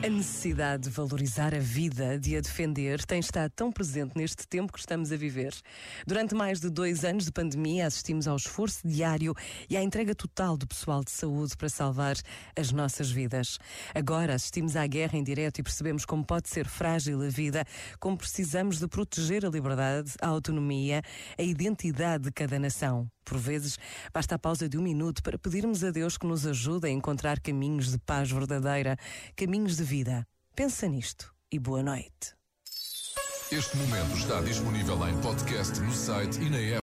A necessidade de valorizar a vida, de a defender, tem estado tão presente neste tempo que estamos a viver. Durante mais de dois anos de pandemia, assistimos ao esforço diário e à entrega total do pessoal de saúde para salvar as nossas vidas. Agora assistimos à guerra em direto e percebemos como pode ser frágil a vida, como precisamos de proteger a liberdade, a autonomia, a identidade de cada nação. Por vezes, basta a pausa de um minuto para pedirmos a Deus que nos ajude a encontrar caminhos de paz verdadeira, caminhos de vida. Pensa nisto e boa noite. Este momento está disponível em podcast no site e na app.